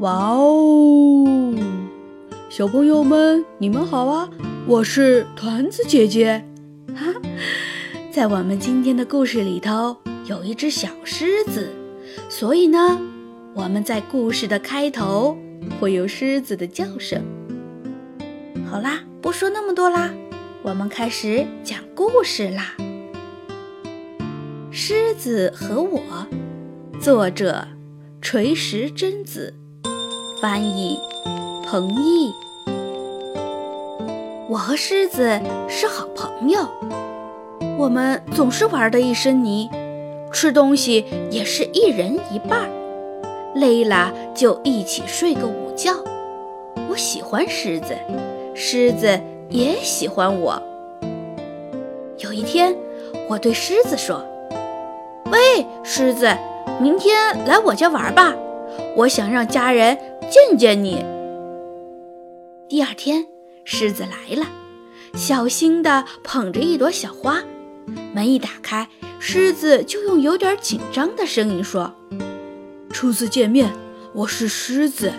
哇哦！小朋友们，你们好啊！我是团子姐姐。哈，在我们今天的故事里头，有一只小狮子，所以呢，我们在故事的开头会有狮子的叫声。好啦，不说那么多啦，我们开始讲故事啦。狮子和我，作者垂石贞子。翻译：彭毅。我和狮子是好朋友，我们总是玩的一身泥，吃东西也是一人一半，累了就一起睡个午觉。我喜欢狮子，狮子也喜欢我。有一天，我对狮子说：“喂，狮子，明天来我家玩吧，我想让家人。”见见你。第二天，狮子来了，小心地捧着一朵小花。门一打开，狮子就用有点紧张的声音说：“初次见面，我是狮子。”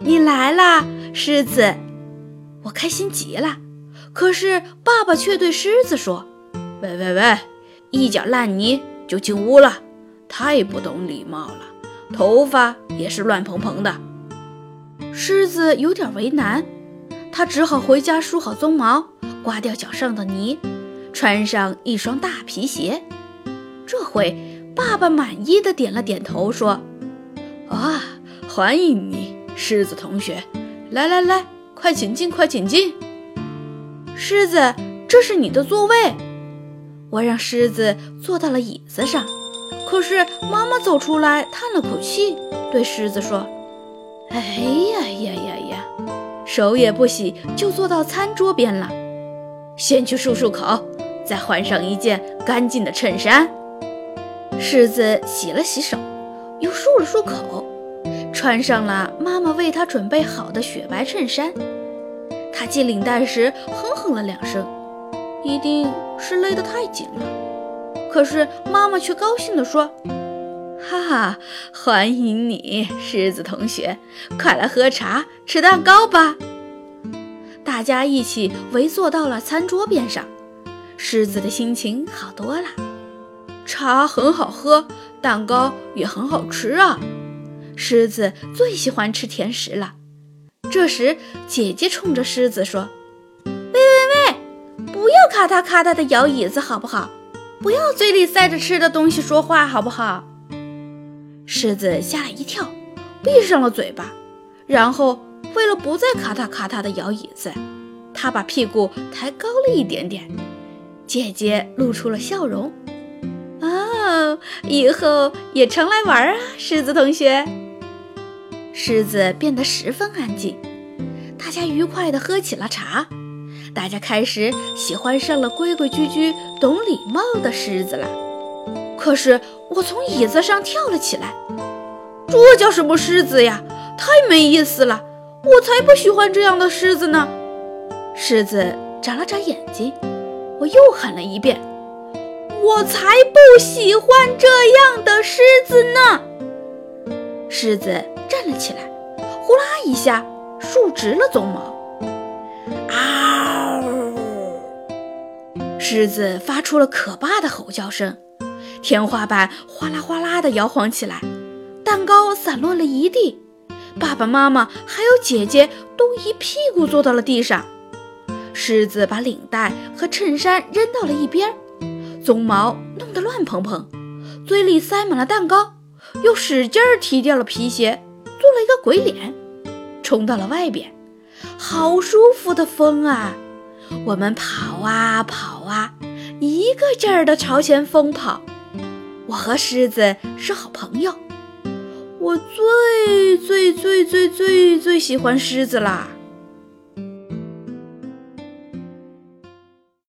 你来啦，狮子！我开心极了。可是爸爸却对狮子说：“喂喂喂，一脚烂泥就进屋了，太不懂礼貌了。”头发也是乱蓬蓬的，狮子有点为难，他只好回家梳好鬃毛，刮掉脚上的泥，穿上一双大皮鞋。这回爸爸满意的点了点头，说：“啊，欢迎你，狮子同学，来来来，快请进，快请进。狮子，这是你的座位。”我让狮子坐到了椅子上。可是妈妈走出来，叹了口气，对狮子说：“哎呀呀呀呀，手也不洗就坐到餐桌边了。先去漱漱口，再换上一件干净的衬衫。”狮子洗了洗手，又漱了漱口，穿上了妈妈为他准备好的雪白衬衫。他系领带时哼哼了两声，一定是勒得太紧了。可是妈妈却高兴地说：“哈哈，欢迎你，狮子同学，快来喝茶、吃蛋糕吧！”大家一起围坐到了餐桌边上，狮子的心情好多了。茶很好喝，蛋糕也很好吃啊！狮子最喜欢吃甜食了。这时，姐姐冲着狮子说：“喂喂喂，不要咔嗒咔嗒的摇椅子，好不好？”不要嘴里塞着吃的东西说话，好不好？狮子吓了一跳，闭上了嘴巴。然后为了不再咔嗒咔嗒的摇椅子，他把屁股抬高了一点点。姐姐露出了笑容。哦，以后也常来玩啊，狮子同学。狮子变得十分安静，大家愉快地喝起了茶。大家开始喜欢上了规规矩矩、懂礼貌的狮子了。可是我从椅子上跳了起来，这叫什么狮子呀？太没意思了！我才不喜欢这样的狮子呢！狮子眨了眨眼睛，我又喊了一遍：“我才不喜欢这样的狮子呢！”狮子站了起来，呼啦一下竖直了鬃毛。狮子发出了可怕的吼叫声，天花板哗啦哗啦地摇晃起来，蛋糕散落了一地，爸爸妈妈还有姐姐都一屁股坐到了地上。狮子把领带和衬衫扔到了一边，鬃毛弄得乱蓬蓬，嘴里塞满了蛋糕，又使劲儿踢掉了皮鞋，做了一个鬼脸，冲到了外边。好舒服的风啊！我们跑啊跑啊，一个劲儿地朝前疯跑。我和狮子是好朋友，我最最最最最最喜欢狮子啦。